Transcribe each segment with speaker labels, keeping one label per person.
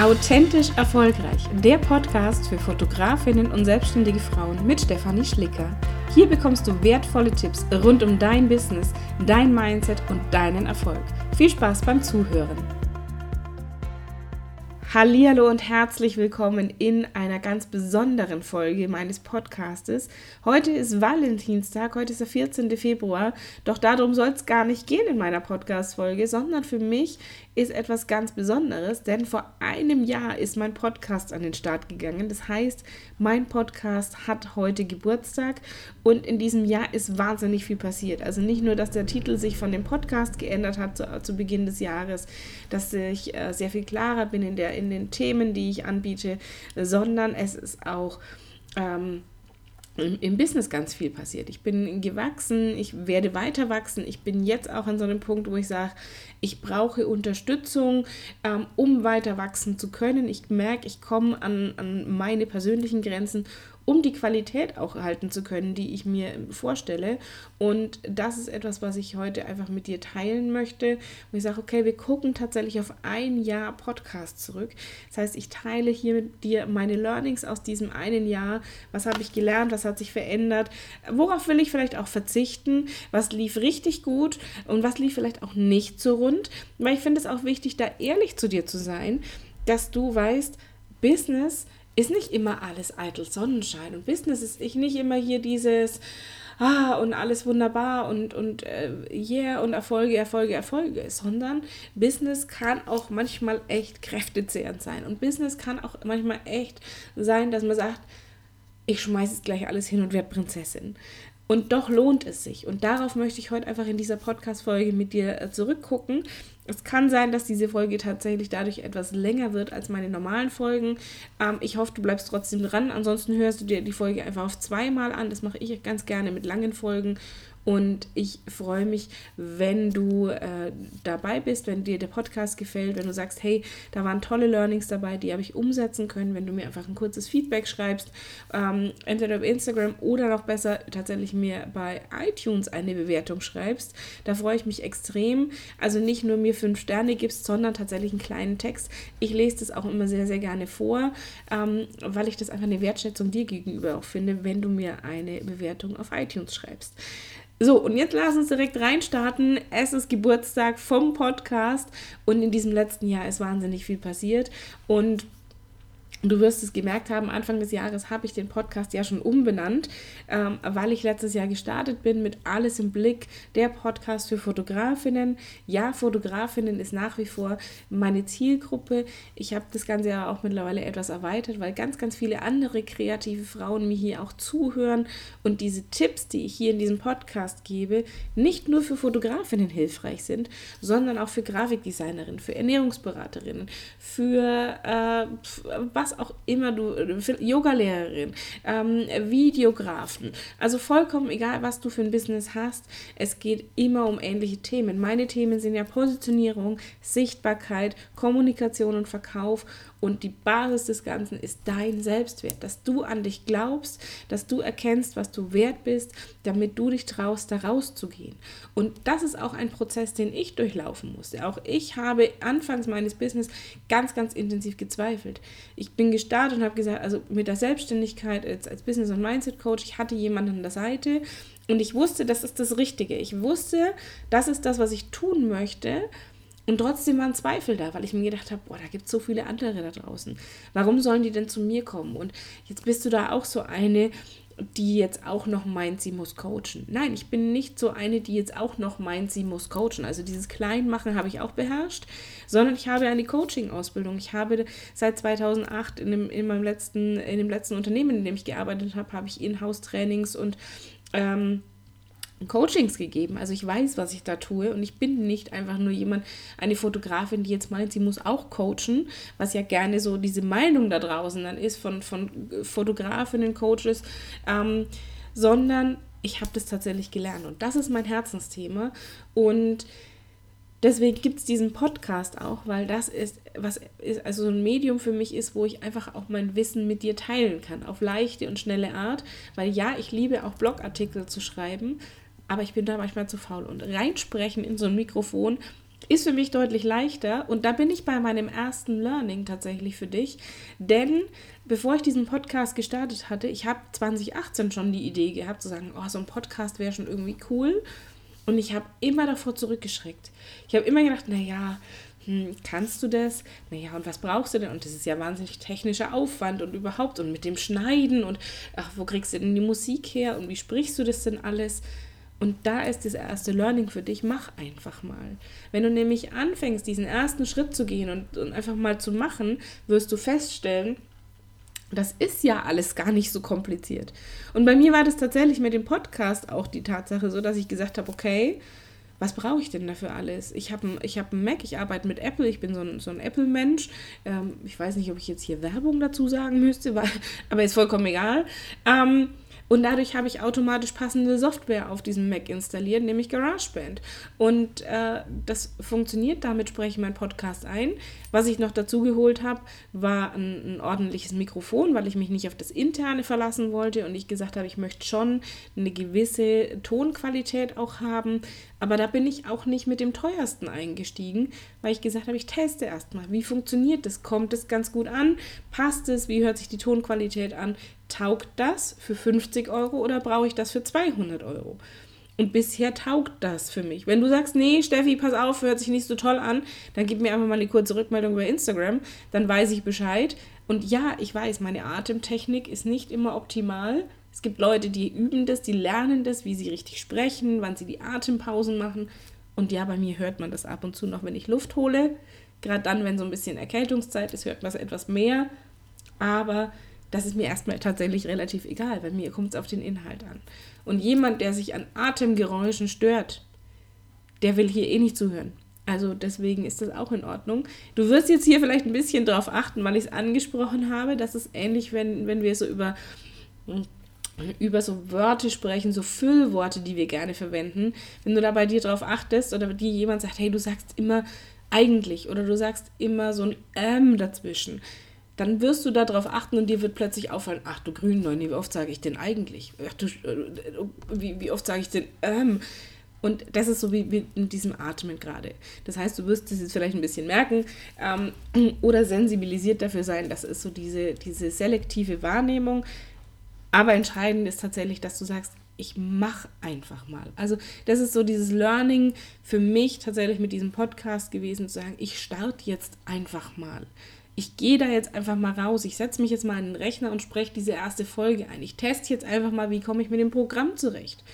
Speaker 1: Authentisch erfolgreich, der Podcast für Fotografinnen und selbstständige Frauen mit Stefanie Schlicker. Hier bekommst du wertvolle Tipps rund um dein Business, dein Mindset und deinen Erfolg. Viel Spaß beim Zuhören. Hallo und herzlich willkommen in einer ganz besonderen Folge meines Podcastes. Heute ist Valentinstag, heute ist der 14. Februar, doch darum soll es gar nicht gehen in meiner Podcast-Folge, sondern für mich ist etwas ganz Besonderes, denn vor einem Jahr ist mein Podcast an den Start gegangen. Das heißt, mein Podcast hat heute Geburtstag und in diesem Jahr ist wahnsinnig viel passiert. Also nicht nur, dass der Titel sich von dem Podcast geändert hat zu, zu Beginn des Jahres, dass ich äh, sehr viel klarer bin in, der, in den Themen, die ich anbiete, sondern es ist auch... Ähm, im Business ganz viel passiert. Ich bin gewachsen, ich werde weiter wachsen. Ich bin jetzt auch an so einem Punkt, wo ich sage, ich brauche Unterstützung, ähm, um weiter wachsen zu können. Ich merke, ich komme an, an meine persönlichen Grenzen um die Qualität auch halten zu können, die ich mir vorstelle. Und das ist etwas, was ich heute einfach mit dir teilen möchte. Und ich sage, okay, wir gucken tatsächlich auf ein Jahr Podcast zurück. Das heißt, ich teile hier mit dir meine Learnings aus diesem einen Jahr. Was habe ich gelernt? Was hat sich verändert? Worauf will ich vielleicht auch verzichten? Was lief richtig gut und was lief vielleicht auch nicht so rund? Weil ich finde es auch wichtig, da ehrlich zu dir zu sein, dass du weißt, Business ist nicht immer alles eitel Sonnenschein. Und Business ist ich nicht immer hier dieses, ah, und alles wunderbar und, und äh, yeah, und Erfolge, Erfolge, Erfolge, sondern Business kann auch manchmal echt kräftezehrend sein. Und Business kann auch manchmal echt sein, dass man sagt, ich schmeiße jetzt gleich alles hin und werde Prinzessin. Und doch lohnt es sich. Und darauf möchte ich heute einfach in dieser Podcast-Folge mit dir äh, zurückgucken. Es kann sein, dass diese Folge tatsächlich dadurch etwas länger wird als meine normalen Folgen. Ähm, ich hoffe, du bleibst trotzdem dran. Ansonsten hörst du dir die Folge einfach auf zweimal an. Das mache ich ganz gerne mit langen Folgen. Und ich freue mich, wenn du äh, dabei bist, wenn dir der Podcast gefällt, wenn du sagst, hey, da waren tolle Learnings dabei, die habe ich umsetzen können, wenn du mir einfach ein kurzes Feedback schreibst, ähm, entweder auf Instagram oder noch besser tatsächlich mir bei iTunes eine Bewertung schreibst. Da freue ich mich extrem. Also nicht nur mir fünf Sterne gibst, sondern tatsächlich einen kleinen Text. Ich lese das auch immer sehr, sehr gerne vor, ähm, weil ich das einfach eine Wertschätzung dir gegenüber auch finde, wenn du mir eine Bewertung auf iTunes schreibst. So, und jetzt lass uns direkt reinstarten. Es ist Geburtstag vom Podcast und in diesem letzten Jahr ist wahnsinnig viel passiert. Und Du wirst es gemerkt haben, Anfang des Jahres habe ich den Podcast ja schon umbenannt, ähm, weil ich letztes Jahr gestartet bin mit Alles im Blick, der Podcast für Fotografinnen. Ja, Fotografinnen ist nach wie vor meine Zielgruppe. Ich habe das Ganze ja auch mittlerweile etwas erweitert, weil ganz, ganz viele andere kreative Frauen mir hier auch zuhören und diese Tipps, die ich hier in diesem Podcast gebe, nicht nur für Fotografinnen hilfreich sind, sondern auch für Grafikdesignerinnen, für Ernährungsberaterinnen, für äh, was was auch immer du, Yogalehrerin, ähm, Videografen, also vollkommen egal, was du für ein Business hast, es geht immer um ähnliche Themen. Meine Themen sind ja Positionierung, Sichtbarkeit, Kommunikation und Verkauf und die Basis des Ganzen ist dein Selbstwert, dass du an dich glaubst, dass du erkennst, was du wert bist, damit du dich traust, da rauszugehen. Und das ist auch ein Prozess, den ich durchlaufen musste. Auch ich habe anfangs meines Business ganz, ganz intensiv gezweifelt. Ich bin gestartet und habe gesagt, also mit der Selbstständigkeit als, als Business- und Mindset-Coach, ich hatte jemanden an der Seite und ich wusste, das ist das Richtige. Ich wusste, das ist das, was ich tun möchte. Und trotzdem waren Zweifel da, weil ich mir gedacht habe, boah, da gibt es so viele andere da draußen. Warum sollen die denn zu mir kommen? Und jetzt bist du da auch so eine, die jetzt auch noch meint, sie muss coachen. Nein, ich bin nicht so eine, die jetzt auch noch meint, sie muss coachen. Also dieses Kleinmachen habe ich auch beherrscht, sondern ich habe eine Coaching-Ausbildung. Ich habe seit 2008 in dem, in meinem letzten, in dem letzten Unternehmen, in dem ich gearbeitet habe, habe ich Inhouse-Trainings und ähm, Coachings gegeben. Also ich weiß, was ich da tue und ich bin nicht einfach nur jemand, eine Fotografin, die jetzt meint, sie muss auch coachen, was ja gerne so diese Meinung da draußen dann ist von, von Fotografinnen, Coaches, ähm, sondern ich habe das tatsächlich gelernt und das ist mein Herzensthema und deswegen gibt es diesen Podcast auch, weil das ist, was ist, also so ein Medium für mich ist, wo ich einfach auch mein Wissen mit dir teilen kann, auf leichte und schnelle Art, weil ja, ich liebe auch Blogartikel zu schreiben, aber ich bin da manchmal zu faul. Und reinsprechen in so ein Mikrofon, ist für mich deutlich leichter. Und da bin ich bei meinem ersten Learning tatsächlich für dich. Denn bevor ich diesen Podcast gestartet hatte, ich habe 2018 schon die Idee gehabt, zu sagen, oh, so ein Podcast wäre schon irgendwie cool. Und ich habe immer davor zurückgeschreckt. Ich habe immer gedacht, naja, hm, kannst du das? Naja, und was brauchst du denn? Und das ist ja wahnsinnig technischer Aufwand und überhaupt und mit dem Schneiden und ach, wo kriegst du denn die Musik her und wie sprichst du das denn alles? Und da ist das erste Learning für dich, mach einfach mal. Wenn du nämlich anfängst, diesen ersten Schritt zu gehen und, und einfach mal zu machen, wirst du feststellen, das ist ja alles gar nicht so kompliziert. Und bei mir war das tatsächlich mit dem Podcast auch die Tatsache so, dass ich gesagt habe, okay, was brauche ich denn dafür alles? Ich habe ich hab einen Mac, ich arbeite mit Apple, ich bin so ein, so ein Apple-Mensch. Ähm, ich weiß nicht, ob ich jetzt hier Werbung dazu sagen müsste, weil, aber ist vollkommen egal. Ähm, und dadurch habe ich automatisch passende Software auf diesem Mac installiert, nämlich GarageBand. Und äh, das funktioniert, damit spreche ich meinen Podcast ein. Was ich noch dazu geholt habe, war ein, ein, ordentliches Mikrofon, weil ich mich nicht auf das Interne verlassen wollte und ich gesagt habe, ich möchte schon eine gewisse Tonqualität auch haben. Aber da bin ich auch nicht mit dem teuersten eingestiegen, weil ich gesagt habe, ich teste erstmal, wie funktioniert das? Kommt es ganz gut an? Passt es? Wie hört sich die Tonqualität an? taugt das für 50 Euro oder brauche ich das für 200 Euro? Und bisher taugt das für mich. Wenn du sagst, nee, Steffi, pass auf, hört sich nicht so toll an, dann gib mir einfach mal eine kurze Rückmeldung über Instagram, dann weiß ich Bescheid. Und ja, ich weiß, meine Atemtechnik ist nicht immer optimal. Es gibt Leute, die üben das, die lernen das, wie sie richtig sprechen, wann sie die Atempausen machen. Und ja, bei mir hört man das ab und zu noch, wenn ich Luft hole. Gerade dann, wenn so ein bisschen Erkältungszeit ist, hört man es etwas mehr. Aber das ist mir erstmal tatsächlich relativ egal, weil mir kommt es auf den Inhalt an. Und jemand, der sich an Atemgeräuschen stört, der will hier eh nicht zuhören. Also deswegen ist das auch in Ordnung. Du wirst jetzt hier vielleicht ein bisschen drauf achten, weil ich es angesprochen habe. Das ist ähnlich, wenn, wenn wir so über, über so Wörter sprechen, so Füllworte, die wir gerne verwenden. Wenn du da bei dir drauf achtest oder dir jemand sagt, hey, du sagst immer eigentlich oder du sagst immer so ein ähm dazwischen dann wirst du darauf achten und dir wird plötzlich auffallen, ach du Grünneun, wie oft sage ich denn eigentlich? Ach du, äh, wie, wie oft sage ich denn ähm? Und das ist so wie, mit diesem Atmen gerade. Das heißt, du wirst es jetzt vielleicht ein bisschen merken ähm, oder sensibilisiert dafür sein. Das ist so diese, diese selektive Wahrnehmung. Aber entscheidend ist tatsächlich, dass du sagst, ich mache einfach mal. Also das ist so dieses Learning für mich tatsächlich mit diesem Podcast gewesen, zu sagen, ich starte jetzt einfach mal ich gehe da jetzt einfach mal raus, ich setze mich jetzt mal an den Rechner und spreche diese erste Folge ein. Ich teste jetzt einfach mal, wie komme ich mit dem Programm zurecht.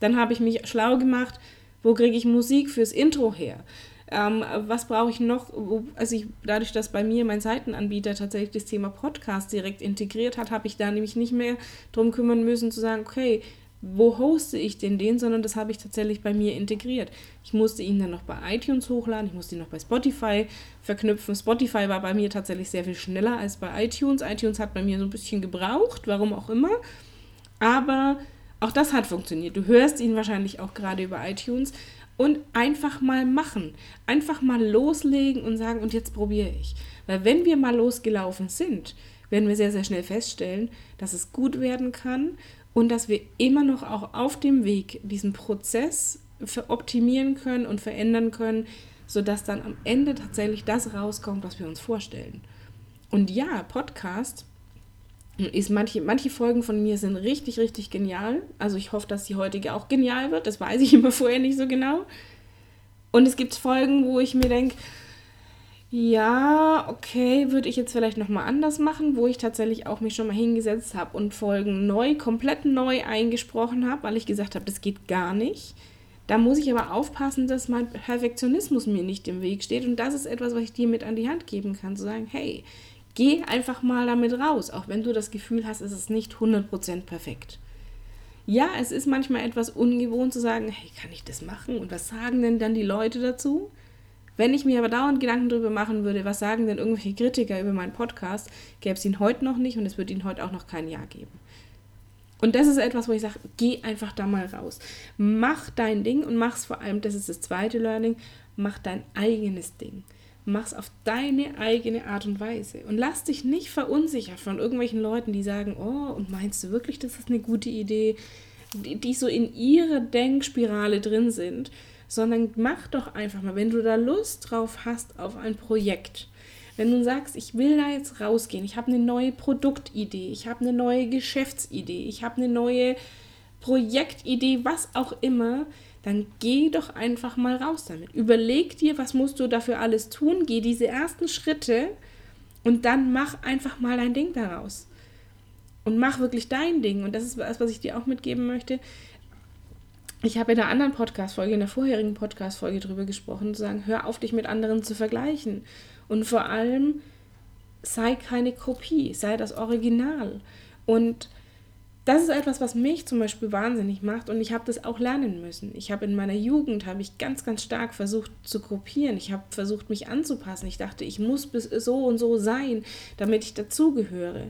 Speaker 1: Dann habe ich mich schlau gemacht, wo kriege ich Musik fürs Intro her. Ähm, was brauche ich noch? Also ich, dadurch, dass bei mir mein Seitenanbieter tatsächlich das Thema Podcast direkt integriert hat, habe ich da nämlich nicht mehr darum kümmern müssen zu sagen, okay, wo hoste ich denn den, sondern das habe ich tatsächlich bei mir integriert. Ich musste ihn dann noch bei iTunes hochladen, ich musste ihn noch bei Spotify verknüpfen. Spotify war bei mir tatsächlich sehr viel schneller als bei iTunes. iTunes hat bei mir so ein bisschen gebraucht, warum auch immer. Aber auch das hat funktioniert. Du hörst ihn wahrscheinlich auch gerade über iTunes. Und einfach mal machen. Einfach mal loslegen und sagen, und jetzt probiere ich. Weil wenn wir mal losgelaufen sind, werden wir sehr, sehr schnell feststellen, dass es gut werden kann und dass wir immer noch auch auf dem Weg diesen Prozess optimieren können und verändern können, sodass dann am Ende tatsächlich das rauskommt, was wir uns vorstellen. Und ja, Podcast ist manche, manche Folgen von mir sind richtig, richtig genial. Also ich hoffe, dass die heutige auch genial wird. Das weiß ich immer vorher nicht so genau. Und es gibt Folgen, wo ich mir denke, ja, okay, würde ich jetzt vielleicht nochmal anders machen, wo ich tatsächlich auch mich schon mal hingesetzt habe und Folgen neu, komplett neu eingesprochen habe, weil ich gesagt habe, das geht gar nicht. Da muss ich aber aufpassen, dass mein Perfektionismus mir nicht im Weg steht. Und das ist etwas, was ich dir mit an die Hand geben kann. Zu sagen, hey, geh einfach mal damit raus, auch wenn du das Gefühl hast, es ist nicht 100% perfekt. Ja, es ist manchmal etwas ungewohnt zu sagen, hey, kann ich das machen? Und was sagen denn dann die Leute dazu? Wenn ich mir aber dauernd Gedanken darüber machen würde, was sagen denn irgendwelche Kritiker über meinen Podcast, gäbe es ihn heute noch nicht und es wird ihn heute auch noch kein Jahr geben. Und das ist etwas, wo ich sage, geh einfach da mal raus. Mach dein Ding und mach's vor allem, das ist das zweite Learning, mach dein eigenes Ding. Mach's auf deine eigene Art und Weise. Und lass dich nicht verunsichern von irgendwelchen Leuten, die sagen, oh, und meinst du wirklich, das ist eine gute Idee? Die, die so in ihrer Denkspirale drin sind sondern mach doch einfach mal, wenn du da Lust drauf hast auf ein Projekt. Wenn du sagst, ich will da jetzt rausgehen, ich habe eine neue Produktidee, ich habe eine neue Geschäftsidee, ich habe eine neue Projektidee, was auch immer, dann geh doch einfach mal raus damit. Überleg dir, was musst du dafür alles tun, geh diese ersten Schritte und dann mach einfach mal dein Ding daraus. Und mach wirklich dein Ding. Und das ist was, was ich dir auch mitgeben möchte. Ich habe in einer anderen Podcast-Folge, in der vorherigen Podcast-Folge drüber gesprochen, zu sagen, hör auf, dich mit anderen zu vergleichen. Und vor allem, sei keine Kopie, sei das Original. Und das ist etwas, was mich zum Beispiel wahnsinnig macht und ich habe das auch lernen müssen. Ich habe in meiner Jugend, habe ich ganz, ganz stark versucht zu kopieren. Ich habe versucht, mich anzupassen. Ich dachte, ich muss bis so und so sein, damit ich dazugehöre.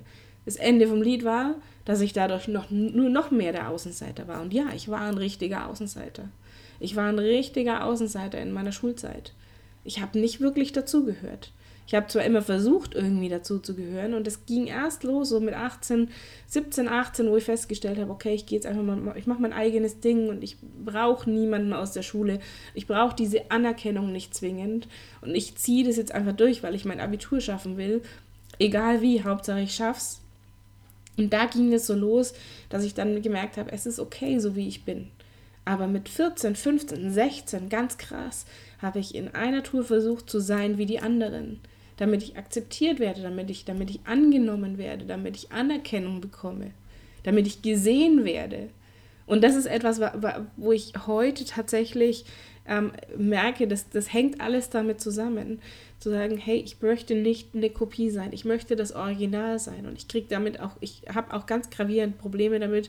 Speaker 1: Das Ende vom Lied war, dass ich dadurch noch, nur noch mehr der Außenseiter war. Und ja, ich war ein richtiger Außenseiter. Ich war ein richtiger Außenseiter in meiner Schulzeit. Ich habe nicht wirklich dazugehört. Ich habe zwar immer versucht, irgendwie dazu zu gehören und es ging erst los, so mit 18, 17, 18, wo ich festgestellt habe, okay, ich gehe jetzt einfach mal, ich mache mein eigenes Ding und ich brauche niemanden aus der Schule. Ich brauche diese Anerkennung nicht zwingend und ich ziehe das jetzt einfach durch, weil ich mein Abitur schaffen will. Egal wie, Hauptsache ich schaff's. Und da ging es so los, dass ich dann gemerkt habe, es ist okay, so wie ich bin. Aber mit 14, 15, 16, ganz krass, habe ich in einer Tour versucht zu sein wie die anderen damit ich akzeptiert werde, damit ich, damit ich angenommen werde, damit ich Anerkennung bekomme, damit ich gesehen werde. Und das ist etwas, wo ich heute tatsächlich ähm, merke, dass das hängt alles damit zusammen. Zu sagen, hey, ich möchte nicht eine Kopie sein, ich möchte das Original sein. Und ich kriege damit auch, ich habe auch ganz gravierend Probleme damit,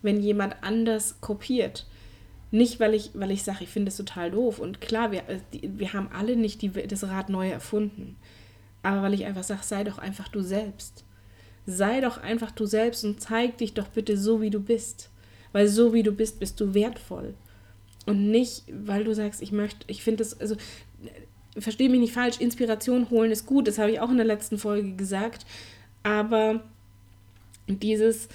Speaker 1: wenn jemand anders kopiert. Nicht, weil ich, weil ich sage, ich finde es total doof. Und klar, wir, äh, wir haben alle nicht die, das Rad neu erfunden aber weil ich einfach sage, sei doch einfach du selbst. Sei doch einfach du selbst und zeig dich doch bitte so, wie du bist. Weil so wie du bist, bist du wertvoll. Und nicht, weil du sagst, ich möchte, ich finde es, also verstehe mich nicht falsch, Inspiration holen ist gut, das habe ich auch in der letzten Folge gesagt. Aber dieses,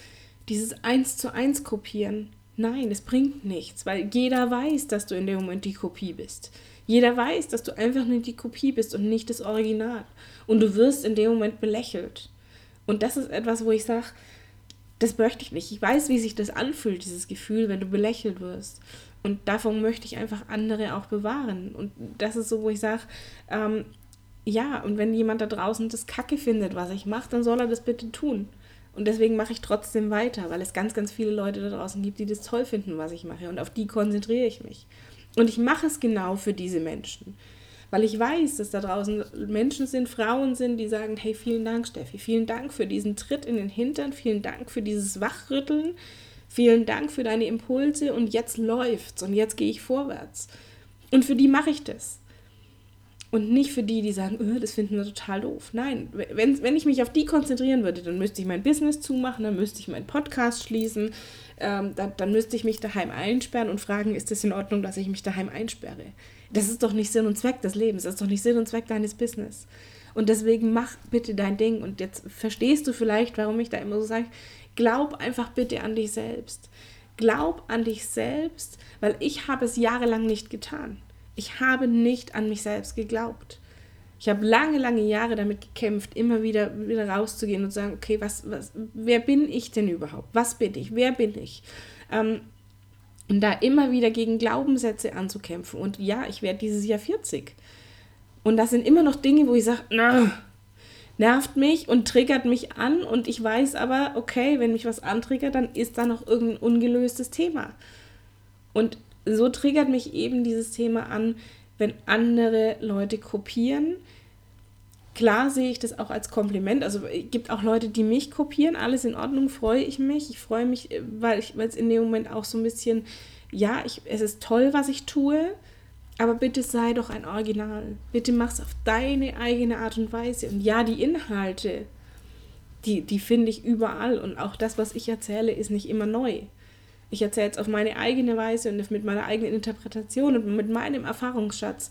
Speaker 1: dieses Eins zu eins kopieren, nein, es bringt nichts, weil jeder weiß, dass du in dem Moment die Kopie bist. Jeder weiß, dass du einfach nur die Kopie bist und nicht das Original. Und du wirst in dem Moment belächelt. Und das ist etwas, wo ich sage, das möchte ich nicht. Ich weiß, wie sich das anfühlt, dieses Gefühl, wenn du belächelt wirst. Und davon möchte ich einfach andere auch bewahren. Und das ist so, wo ich sage, ähm, ja, und wenn jemand da draußen das Kacke findet, was ich mache, dann soll er das bitte tun. Und deswegen mache ich trotzdem weiter, weil es ganz, ganz viele Leute da draußen gibt, die das toll finden, was ich mache. Und auf die konzentriere ich mich. Und ich mache es genau für diese Menschen. Weil ich weiß, dass da draußen Menschen sind, Frauen sind, die sagen, hey, vielen Dank, Steffi, vielen Dank für diesen Tritt in den Hintern, vielen Dank für dieses Wachrütteln, vielen Dank für deine Impulse und jetzt läuft's und jetzt gehe ich vorwärts. Und für die mache ich das. Und nicht für die, die sagen, öh, das finden wir total doof. Nein, wenn, wenn ich mich auf die konzentrieren würde, dann müsste ich mein Business zumachen, dann müsste ich meinen Podcast schließen, ähm, dann, dann müsste ich mich daheim einsperren und fragen, ist es in Ordnung, dass ich mich daheim einsperre? Das ist doch nicht Sinn und Zweck des Lebens, das ist doch nicht Sinn und Zweck deines Business. Und deswegen mach bitte dein Ding. Und jetzt verstehst du vielleicht, warum ich da immer so sage, glaub einfach bitte an dich selbst. Glaub an dich selbst, weil ich habe es jahrelang nicht getan. Ich habe nicht an mich selbst geglaubt. Ich habe lange, lange Jahre damit gekämpft, immer wieder, wieder rauszugehen und zu sagen, okay, was, was, wer bin ich denn überhaupt? Was bin ich? Wer bin ich? Ähm, und da immer wieder gegen Glaubenssätze anzukämpfen. Und ja, ich werde dieses Jahr 40. Und das sind immer noch Dinge, wo ich sage, nervt mich und triggert mich an. Und ich weiß aber, okay, wenn mich was antriggert, dann ist da noch irgendein ungelöstes Thema. Und so triggert mich eben dieses Thema an, wenn andere Leute kopieren. Klar sehe ich das auch als Kompliment. Also es gibt auch Leute, die mich kopieren. Alles in Ordnung, freue ich mich. Ich freue mich, weil es in dem Moment auch so ein bisschen, ja, ich, es ist toll, was ich tue. Aber bitte sei doch ein Original. Bitte mach es auf deine eigene Art und Weise. Und ja, die Inhalte, die, die finde ich überall. Und auch das, was ich erzähle, ist nicht immer neu. Ich erzähle es auf meine eigene Weise und mit meiner eigenen Interpretation und mit meinem Erfahrungsschatz.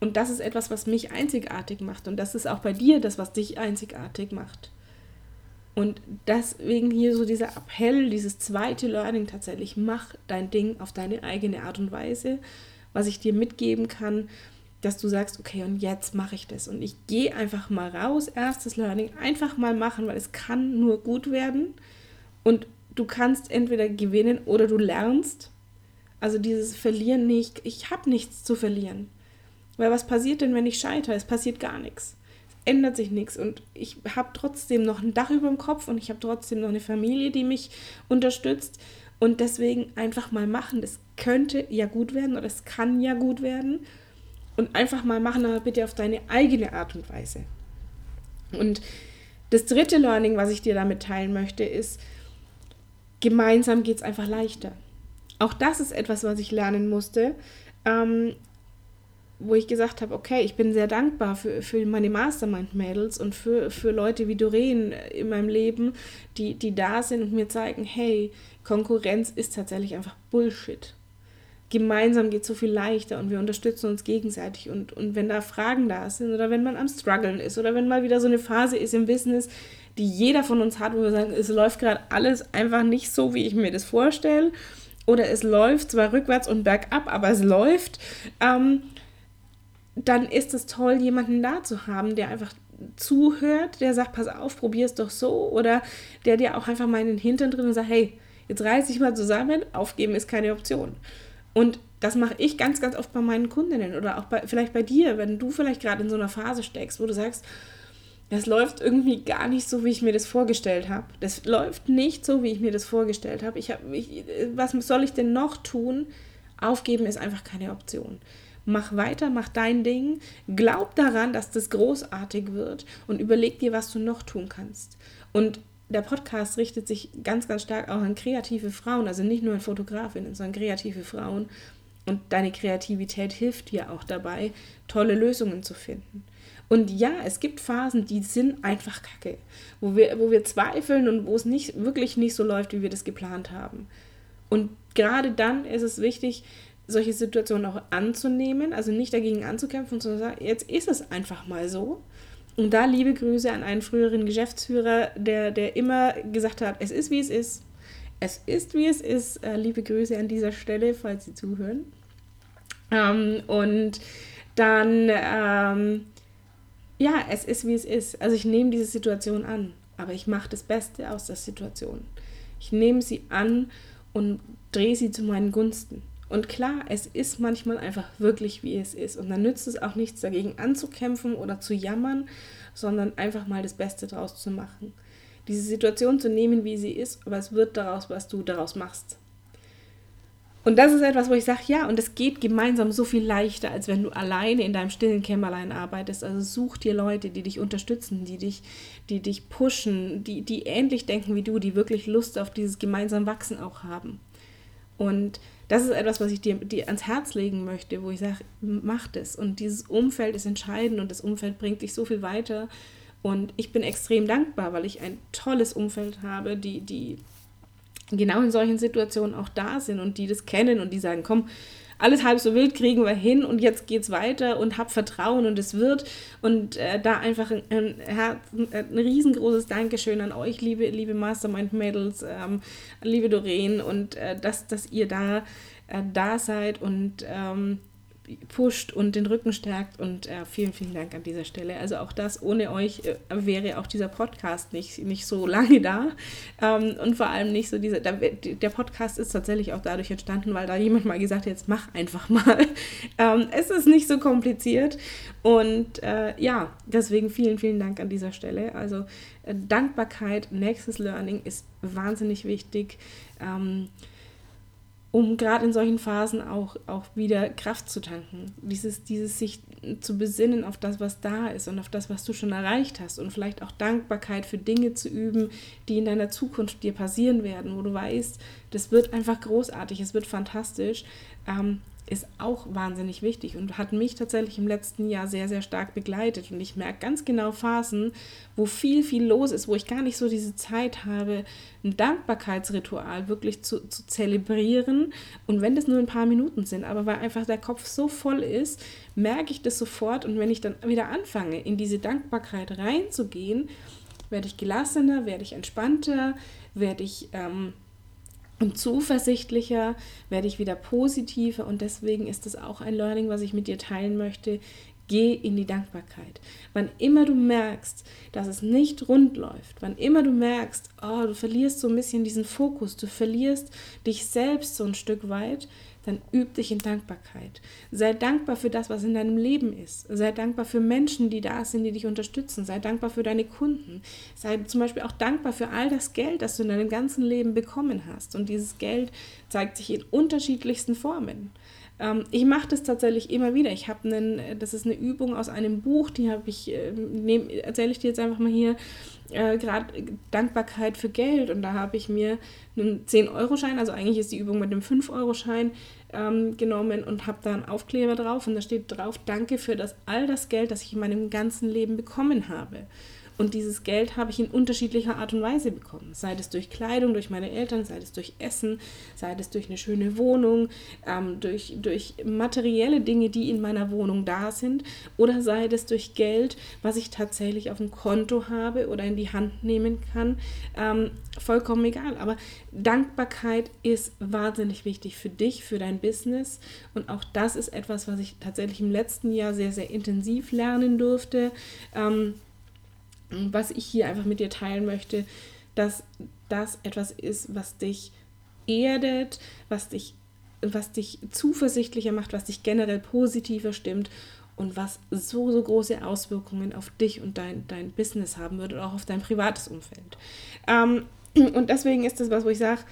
Speaker 1: Und das ist etwas, was mich einzigartig macht. Und das ist auch bei dir das, was dich einzigartig macht. Und deswegen hier so dieser Appell, dieses zweite Learning tatsächlich, mach dein Ding auf deine eigene Art und Weise was ich dir mitgeben kann, dass du sagst, okay, und jetzt mache ich das. Und ich gehe einfach mal raus, erstes Learning, einfach mal machen, weil es kann nur gut werden. Und du kannst entweder gewinnen oder du lernst. Also dieses Verlieren nicht, ich habe nichts zu verlieren. Weil was passiert denn, wenn ich scheitere? Es passiert gar nichts. Es ändert sich nichts. Und ich habe trotzdem noch ein Dach über dem Kopf und ich habe trotzdem noch eine Familie, die mich unterstützt. Und deswegen einfach mal machen. Das könnte ja gut werden oder es kann ja gut werden. Und einfach mal machen, aber bitte auf deine eigene Art und Weise. Und das dritte Learning, was ich dir damit teilen möchte, ist, gemeinsam geht es einfach leichter. Auch das ist etwas, was ich lernen musste, ähm, wo ich gesagt habe, okay, ich bin sehr dankbar für, für meine Mastermind-Mädels und für, für Leute wie Doreen in meinem Leben, die, die da sind und mir zeigen, hey, Konkurrenz ist tatsächlich einfach Bullshit. Gemeinsam geht so viel leichter und wir unterstützen uns gegenseitig. Und, und wenn da Fragen da sind oder wenn man am Struggeln ist oder wenn mal wieder so eine Phase ist im Business, die jeder von uns hat, wo wir sagen, es läuft gerade alles einfach nicht so, wie ich mir das vorstelle. Oder es läuft zwar rückwärts und bergab, aber es läuft. Ähm, dann ist es toll, jemanden da zu haben, der einfach zuhört, der sagt, pass auf, probier es doch so. Oder der dir auch einfach mal in den Hintern drin und sagt, hey, jetzt reiß dich mal zusammen, aufgeben ist keine Option. Und das mache ich ganz, ganz oft bei meinen Kundinnen oder auch bei, vielleicht bei dir, wenn du vielleicht gerade in so einer Phase steckst, wo du sagst, das läuft irgendwie gar nicht so, wie ich mir das vorgestellt habe. Das läuft nicht so, wie ich mir das vorgestellt habe. Ich hab, ich, was soll ich denn noch tun? Aufgeben ist einfach keine Option. Mach weiter, mach dein Ding, glaub daran, dass das großartig wird und überleg dir, was du noch tun kannst. Und der Podcast richtet sich ganz, ganz stark auch an kreative Frauen, also nicht nur an Fotografinnen, sondern kreative Frauen. Und deine Kreativität hilft dir auch dabei, tolle Lösungen zu finden. Und ja, es gibt Phasen, die sind einfach kacke, wo wir, wo wir zweifeln und wo es nicht, wirklich nicht so läuft, wie wir das geplant haben. Und gerade dann ist es wichtig, solche Situationen auch anzunehmen, also nicht dagegen anzukämpfen, sondern zu sagen, jetzt ist es einfach mal so. Und da liebe Grüße an einen früheren Geschäftsführer, der, der immer gesagt hat, es ist wie es ist. Es ist wie es ist. Äh, liebe Grüße an dieser Stelle, falls Sie zuhören. Ähm, und dann ähm, ja, es ist, wie es ist. Also ich nehme diese Situation an, aber ich mache das Beste aus der Situation. Ich nehme sie an und drehe sie zu meinen Gunsten. Und klar, es ist manchmal einfach wirklich, wie es ist. Und dann nützt es auch nichts dagegen anzukämpfen oder zu jammern, sondern einfach mal das Beste daraus zu machen. Diese Situation zu nehmen, wie sie ist, aber es wird daraus, was du daraus machst. Und das ist etwas, wo ich sage, ja, und es geht gemeinsam so viel leichter, als wenn du alleine in deinem stillen Kämmerlein arbeitest. Also such dir Leute, die dich unterstützen, die dich, die dich pushen, die, die ähnlich denken wie du, die wirklich Lust auf dieses gemeinsam Wachsen auch haben. Und das ist etwas, was ich dir, dir ans Herz legen möchte, wo ich sage, mach das. Und dieses Umfeld ist entscheidend und das Umfeld bringt dich so viel weiter. Und ich bin extrem dankbar, weil ich ein tolles Umfeld habe, die, die genau in solchen Situationen auch da sind und die das kennen und die sagen, komm, alles halb so wild kriegen wir hin und jetzt geht's weiter und hab Vertrauen und es wird. Und äh, da einfach ein, ein, ein, riesengroßes Dankeschön an euch, liebe, liebe Mastermind-Mädels, ähm, liebe Doreen und äh, dass, dass ihr da, äh, da seid und ähm, pusht und den Rücken stärkt. Und äh, vielen, vielen Dank an dieser Stelle. Also auch das, ohne euch äh, wäre auch dieser Podcast nicht, nicht so lange da. Ähm, und vor allem nicht so diese, der, der, Podcast ist tatsächlich auch dadurch entstanden, weil da jemand mal gesagt hat, jetzt mach einfach mal. Ähm, es ist nicht so kompliziert. Und äh, ja, deswegen vielen, vielen Dank an dieser Stelle. Also äh, Dankbarkeit, nächstes Learning ist wahnsinnig wichtig. Ähm, um gerade in solchen Phasen auch, auch wieder Kraft zu tanken. Dieses, dieses sich zu besinnen auf das, was da ist und auf das, was du schon erreicht hast und vielleicht auch Dankbarkeit für Dinge zu üben, die in deiner Zukunft dir passieren werden, wo du weißt, das wird einfach großartig, es wird fantastisch. Ähm, ist auch wahnsinnig wichtig und hat mich tatsächlich im letzten Jahr sehr, sehr stark begleitet. Und ich merke ganz genau Phasen, wo viel, viel los ist, wo ich gar nicht so diese Zeit habe, ein Dankbarkeitsritual wirklich zu, zu zelebrieren. Und wenn das nur ein paar Minuten sind, aber weil einfach der Kopf so voll ist, merke ich das sofort. Und wenn ich dann wieder anfange, in diese Dankbarkeit reinzugehen, werde ich gelassener, werde ich entspannter, werde ich... Ähm, und zuversichtlicher, werde ich wieder positiver und deswegen ist es auch ein Learning, was ich mit dir teilen möchte. Geh in die Dankbarkeit. Wann immer du merkst, dass es nicht rund läuft, wann immer du merkst, oh, du verlierst so ein bisschen diesen Fokus, du verlierst dich selbst so ein Stück weit, dann üb dich in Dankbarkeit. Sei dankbar für das, was in deinem Leben ist. Sei dankbar für Menschen, die da sind, die dich unterstützen. Sei dankbar für deine Kunden. Sei zum Beispiel auch dankbar für all das Geld, das du in deinem ganzen Leben bekommen hast. Und dieses Geld zeigt sich in unterschiedlichsten Formen. Ähm, ich mache das tatsächlich immer wieder. Ich habe einen, das ist eine Übung aus einem Buch, die habe ich, äh, erzähle ich dir jetzt einfach mal hier, äh, gerade Dankbarkeit für Geld. Und da habe ich mir einen 10-Euro-Schein, also eigentlich ist die Übung mit einem 5-Euro-Schein ähm, genommen und habe da einen Aufkleber drauf und da steht drauf, danke für das, all das Geld, das ich in meinem ganzen Leben bekommen habe. Und dieses Geld habe ich in unterschiedlicher Art und Weise bekommen. Sei es durch Kleidung, durch meine Eltern, sei es durch Essen, sei es durch eine schöne Wohnung, ähm, durch, durch materielle Dinge, die in meiner Wohnung da sind, oder sei es durch Geld, was ich tatsächlich auf dem Konto habe oder in die Hand nehmen kann. Ähm, vollkommen egal. Aber Dankbarkeit ist wahnsinnig wichtig für dich, für dein Business. Und auch das ist etwas, was ich tatsächlich im letzten Jahr sehr, sehr intensiv lernen durfte. Ähm, was ich hier einfach mit dir teilen möchte, dass das etwas ist, was dich erdet, was dich, was dich zuversichtlicher macht, was dich generell positiver stimmt und was so, so große Auswirkungen auf dich und dein, dein Business haben wird und auch auf dein privates Umfeld. Ähm, und deswegen ist das was, wo ich sage,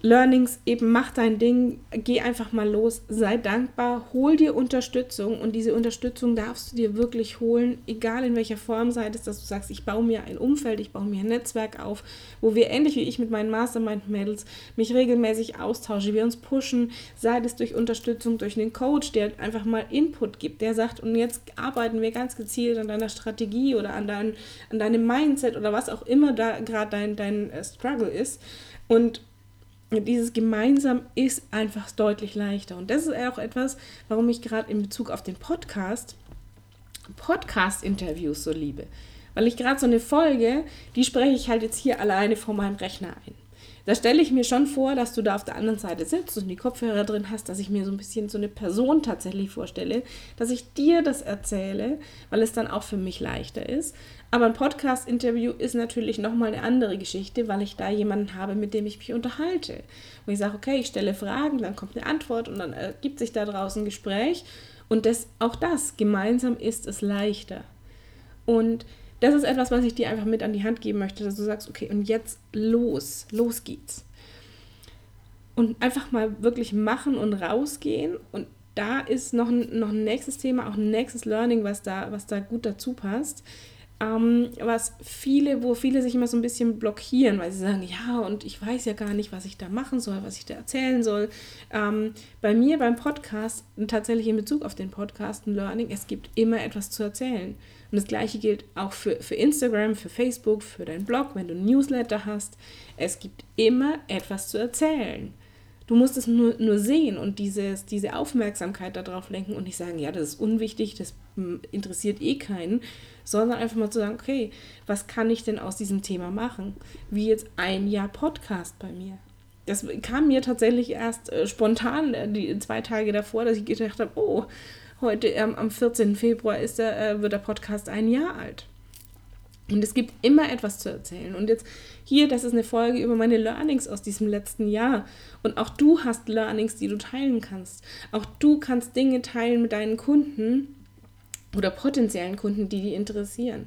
Speaker 1: Learnings, eben mach dein Ding, geh einfach mal los, sei dankbar, hol dir Unterstützung und diese Unterstützung darfst du dir wirklich holen, egal in welcher Form sei es, dass du sagst, ich baue mir ein Umfeld, ich baue mir ein Netzwerk auf, wo wir ähnlich wie ich mit meinen Mastermind-Mädels mich regelmäßig austauschen, wir uns pushen, sei es durch Unterstützung durch einen Coach, der einfach mal Input gibt, der sagt, und jetzt arbeiten wir ganz gezielt an deiner Strategie oder an, dein, an deinem Mindset oder was auch immer da gerade dein, dein äh, Struggle ist. Und dieses gemeinsam ist einfach deutlich leichter. Und das ist auch etwas, warum ich gerade in Bezug auf den Podcast, Podcast-Interviews so liebe. Weil ich gerade so eine Folge, die spreche ich halt jetzt hier alleine vor meinem Rechner ein. Da stelle ich mir schon vor, dass du da auf der anderen Seite sitzt und die Kopfhörer drin hast, dass ich mir so ein bisschen so eine Person tatsächlich vorstelle, dass ich dir das erzähle, weil es dann auch für mich leichter ist. Aber ein Podcast-Interview ist natürlich nochmal eine andere Geschichte, weil ich da jemanden habe, mit dem ich mich unterhalte. Wo ich sage, okay, ich stelle Fragen, dann kommt eine Antwort und dann ergibt sich da draußen ein Gespräch. Und das, auch das, gemeinsam ist es leichter. Und das ist etwas, was ich dir einfach mit an die Hand geben möchte, dass du sagst, okay, und jetzt los, los geht's. Und einfach mal wirklich machen und rausgehen. Und da ist noch ein, noch ein nächstes Thema, auch ein nächstes Learning, was da, was da gut dazu passt. Ähm, was viele, wo viele sich immer so ein bisschen blockieren, weil sie sagen, ja, und ich weiß ja gar nicht, was ich da machen soll, was ich da erzählen soll. Ähm, bei mir beim Podcast, tatsächlich in Bezug auf den Podcast, Learning, es gibt immer etwas zu erzählen. Und das gleiche gilt auch für, für Instagram, für Facebook, für deinen Blog, wenn du ein Newsletter hast. Es gibt immer etwas zu erzählen. Du musst es nur, nur sehen und dieses, diese Aufmerksamkeit darauf lenken und nicht sagen, ja, das ist unwichtig, das hm, interessiert eh keinen, sondern einfach mal zu sagen, okay, was kann ich denn aus diesem Thema machen? Wie jetzt ein Jahr Podcast bei mir. Das kam mir tatsächlich erst äh, spontan, äh, die zwei Tage davor, dass ich gedacht habe, oh, Heute ähm, am 14. Februar ist der, äh, wird der Podcast ein Jahr alt. Und es gibt immer etwas zu erzählen. Und jetzt hier, das ist eine Folge über meine Learnings aus diesem letzten Jahr. Und auch du hast Learnings, die du teilen kannst. Auch du kannst Dinge teilen mit deinen Kunden oder potenziellen Kunden, die dich interessieren.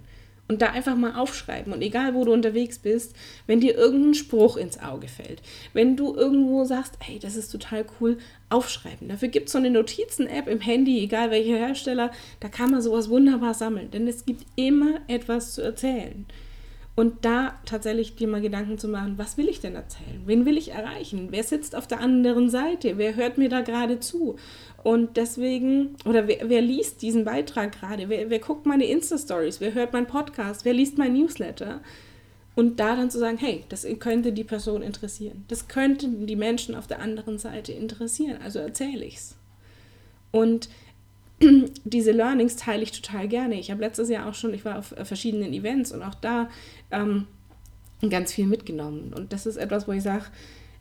Speaker 1: Und da einfach mal aufschreiben. Und egal, wo du unterwegs bist, wenn dir irgendein Spruch ins Auge fällt, wenn du irgendwo sagst, hey, das ist total cool, aufschreiben. Dafür gibt es so eine Notizen-App im Handy, egal welcher Hersteller, da kann man sowas wunderbar sammeln. Denn es gibt immer etwas zu erzählen. Und da tatsächlich dir mal Gedanken zu machen, was will ich denn erzählen? Wen will ich erreichen? Wer sitzt auf der anderen Seite? Wer hört mir da gerade zu? Und deswegen, oder wer, wer liest diesen Beitrag gerade? Wer, wer guckt meine Insta-Stories? Wer hört meinen Podcast? Wer liest mein Newsletter? Und da dann zu sagen, hey, das könnte die Person interessieren. Das könnten die Menschen auf der anderen Seite interessieren. Also erzähle ich's. Und diese Learnings teile ich total gerne. Ich habe letztes Jahr auch schon, ich war auf äh, verschiedenen Events und auch da ähm, ganz viel mitgenommen. Und das ist etwas, wo ich sage,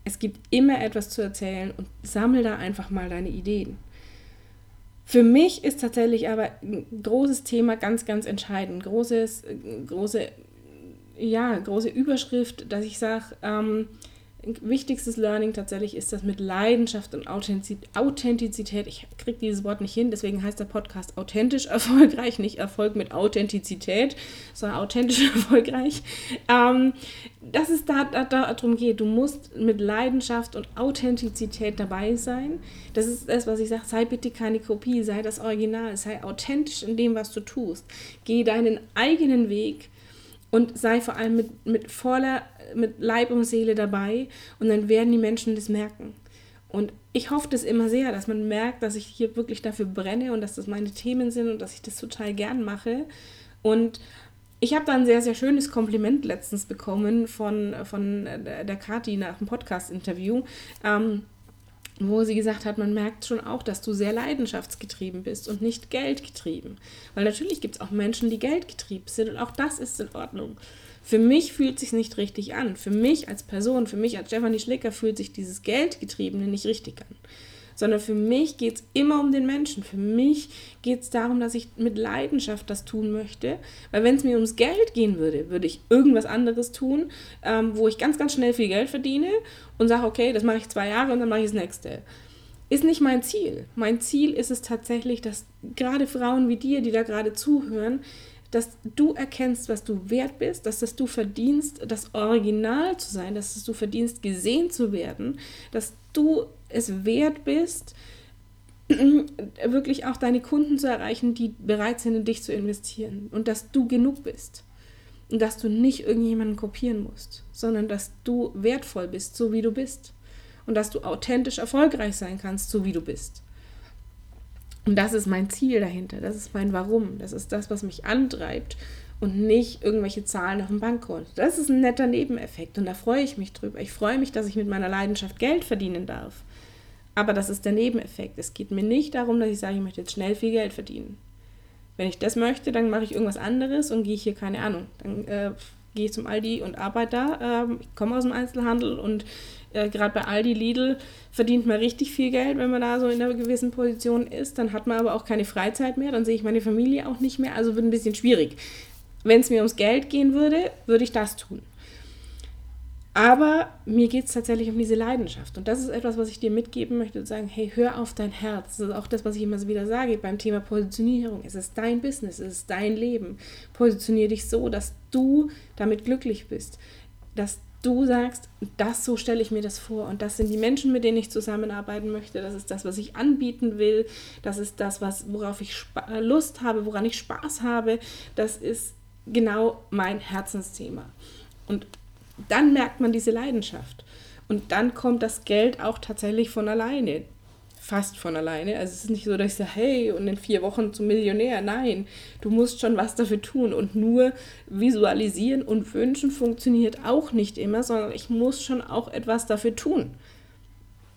Speaker 1: Es gibt immer etwas zu erzählen und sammel da einfach mal deine Ideen. Für mich ist tatsächlich aber ein großes Thema ganz, ganz entscheidend. Großes, große, ja, große Überschrift, dass ich sage, ähm, wichtigstes Learning tatsächlich ist das mit Leidenschaft und Authentizität. Ich kriege dieses Wort nicht hin, deswegen heißt der Podcast authentisch erfolgreich, nicht Erfolg mit Authentizität, sondern authentisch erfolgreich. Ähm, dass es da, da, darum geht, du musst mit Leidenschaft und Authentizität dabei sein. Das ist das, was ich sage, sei bitte keine Kopie, sei das Original, sei authentisch in dem, was du tust. Geh deinen eigenen Weg und sei vor allem mit, mit voller, mit Leib und Seele dabei und dann werden die Menschen das merken. Und ich hoffe das immer sehr, dass man merkt, dass ich hier wirklich dafür brenne und dass das meine Themen sind und dass ich das total gern mache. Und ich habe da ein sehr, sehr schönes Kompliment letztens bekommen von, von der Kathi nach dem Podcast-Interview. Ähm, wo sie gesagt hat, man merkt schon auch, dass du sehr leidenschaftsgetrieben bist und nicht geldgetrieben. Weil natürlich gibt es auch Menschen, die geldgetrieben sind und auch das ist in Ordnung. Für mich fühlt sich nicht richtig an. Für mich als Person, für mich als Stefanie Schlicker fühlt sich dieses Geldgetriebene nicht richtig an sondern für mich geht es immer um den Menschen. Für mich geht es darum, dass ich mit Leidenschaft das tun möchte. Weil wenn es mir ums Geld gehen würde, würde ich irgendwas anderes tun, ähm, wo ich ganz, ganz schnell viel Geld verdiene und sage, okay, das mache ich zwei Jahre und dann mache ich das nächste. Ist nicht mein Ziel. Mein Ziel ist es tatsächlich, dass gerade Frauen wie dir, die da gerade zuhören, dass du erkennst, was du wert bist, dass das du verdienst, das Original zu sein, dass es du verdienst, gesehen zu werden, dass du es wert bist, wirklich auch deine Kunden zu erreichen, die bereit sind, in dich zu investieren. Und dass du genug bist. Und dass du nicht irgendjemanden kopieren musst, sondern dass du wertvoll bist, so wie du bist. Und dass du authentisch erfolgreich sein kannst, so wie du bist. Und das ist mein Ziel dahinter, das ist mein Warum, das ist das, was mich antreibt und nicht irgendwelche Zahlen auf dem Bankkonto. Das ist ein netter Nebeneffekt und da freue ich mich drüber. Ich freue mich, dass ich mit meiner Leidenschaft Geld verdienen darf. Aber das ist der Nebeneffekt. Es geht mir nicht darum, dass ich sage, ich möchte jetzt schnell viel Geld verdienen. Wenn ich das möchte, dann mache ich irgendwas anderes und gehe hier, keine Ahnung, dann äh, gehe ich zum Aldi und arbeite da. Ähm, ich komme aus dem Einzelhandel und äh, gerade bei Aldi, Lidl verdient man richtig viel Geld, wenn man da so in einer gewissen Position ist. Dann hat man aber auch keine Freizeit mehr, dann sehe ich meine Familie auch nicht mehr. Also wird ein bisschen schwierig. Wenn es mir ums Geld gehen würde, würde ich das tun. Aber mir geht es tatsächlich um diese Leidenschaft. Und das ist etwas, was ich dir mitgeben möchte, zu sagen, hey, hör auf dein Herz. Das ist auch das, was ich immer wieder sage beim Thema Positionierung. Es ist dein Business, es ist dein Leben. Positionier dich so, dass du damit glücklich bist. Dass du sagst, das so stelle ich mir das vor und das sind die Menschen, mit denen ich zusammenarbeiten möchte, das ist das, was ich anbieten will, das ist das, was, worauf ich Lust habe, woran ich Spaß habe, das ist genau mein Herzensthema. Und dann merkt man diese Leidenschaft. Und dann kommt das Geld auch tatsächlich von alleine. Fast von alleine. Also es ist nicht so, dass ich sage, hey, und in vier Wochen zum Millionär. Nein, du musst schon was dafür tun. Und nur visualisieren und wünschen funktioniert auch nicht immer, sondern ich muss schon auch etwas dafür tun.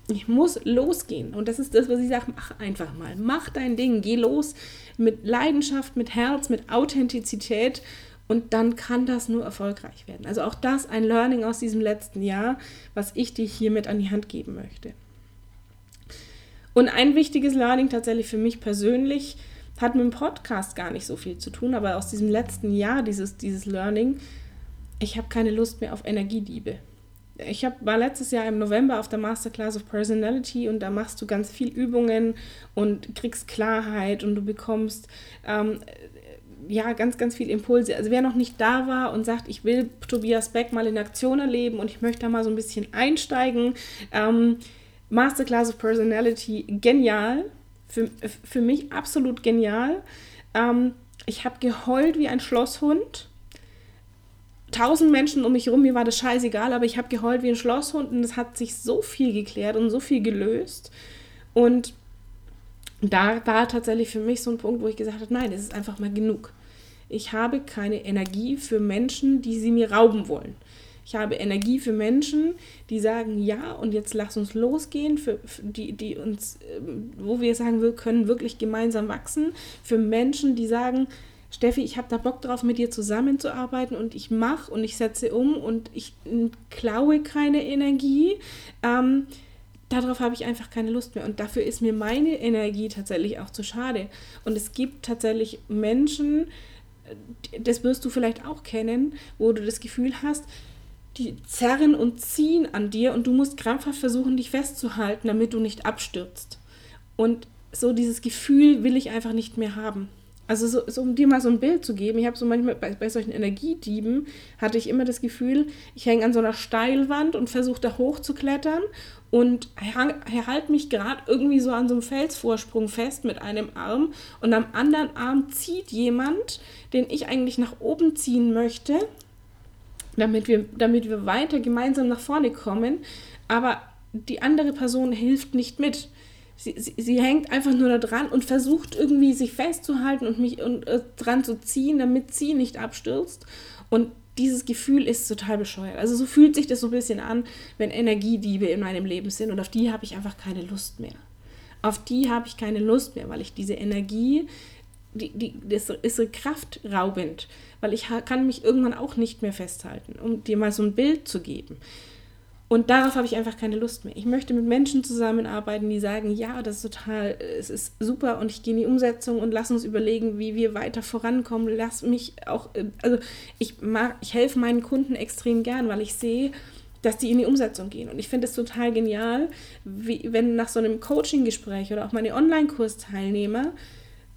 Speaker 1: Ich muss losgehen. Und das ist das, was ich sage, mach einfach mal. Mach dein Ding. Geh los mit Leidenschaft, mit Herz, mit Authentizität und dann kann das nur erfolgreich werden. Also auch das ein Learning aus diesem letzten Jahr, was ich dir hiermit an die Hand geben möchte. Und ein wichtiges Learning tatsächlich für mich persönlich hat mit dem Podcast gar nicht so viel zu tun, aber aus diesem letzten Jahr, dieses, dieses Learning, ich habe keine Lust mehr auf Energiediebe. Ich hab, war letztes Jahr im November auf der Masterclass of Personality und da machst du ganz viel Übungen und kriegst Klarheit und du bekommst ähm, ja, ganz, ganz viel Impulse. Also wer noch nicht da war und sagt, ich will Tobias Beck mal in Aktion erleben und ich möchte da mal so ein bisschen einsteigen, ähm, Masterclass of Personality, genial. Für, für mich absolut genial. Ähm, ich habe geheult wie ein Schlosshund. Tausend Menschen um mich herum, mir war das scheißegal, aber ich habe geheult wie ein Schlosshund und es hat sich so viel geklärt und so viel gelöst. Und da war tatsächlich für mich so ein Punkt, wo ich gesagt habe, nein, es ist einfach mal genug. Ich habe keine Energie für Menschen, die sie mir rauben wollen. Ich habe Energie für Menschen, die sagen, ja, und jetzt lass uns losgehen, für, für die, die uns, ähm, wo wir sagen, wir können wirklich gemeinsam wachsen. Für Menschen, die sagen, Steffi, ich habe da Bock drauf, mit dir zusammenzuarbeiten und ich mache und ich setze um und ich klaue keine Energie. Ähm, darauf habe ich einfach keine Lust mehr. Und dafür ist mir meine Energie tatsächlich auch zu schade. Und es gibt tatsächlich Menschen, das wirst du vielleicht auch kennen, wo du das Gefühl hast, die zerren und ziehen an dir und du musst krampfhaft versuchen, dich festzuhalten, damit du nicht abstürzt. Und so dieses Gefühl will ich einfach nicht mehr haben. Also so, so, um dir mal so ein Bild zu geben, ich habe so manchmal bei, bei solchen Energiedieben, hatte ich immer das Gefühl, ich hänge an so einer Steilwand und versuche da hochzuklettern und halte mich gerade irgendwie so an so einem Felsvorsprung fest mit einem Arm und am anderen Arm zieht jemand, den ich eigentlich nach oben ziehen möchte, damit wir, damit wir weiter gemeinsam nach vorne kommen, aber die andere Person hilft nicht mit. Sie, sie, sie, hängt einfach nur da dran und versucht irgendwie sich festzuhalten und mich und, äh, dran zu ziehen, damit sie nicht abstürzt. Und dieses Gefühl ist total bescheuert. Also so fühlt sich das so ein bisschen an, wenn Energiediebe in meinem Leben sind und auf die habe ich einfach keine Lust mehr. Auf die habe ich keine Lust mehr, weil ich diese Energie, die, die, das ist so kraftraubend, weil ich kann mich irgendwann auch nicht mehr festhalten, um dir mal so ein Bild zu geben. Und darauf habe ich einfach keine Lust mehr. Ich möchte mit Menschen zusammenarbeiten, die sagen, ja, das ist total, es ist super und ich gehe in die Umsetzung und lass uns überlegen, wie wir weiter vorankommen. Lass mich auch, also ich mag, ich helfe meinen Kunden extrem gern, weil ich sehe, dass die in die Umsetzung gehen. Und ich finde es total genial, wie, wenn nach so einem Coaching-Gespräch oder auch meine Online-Kursteilnehmer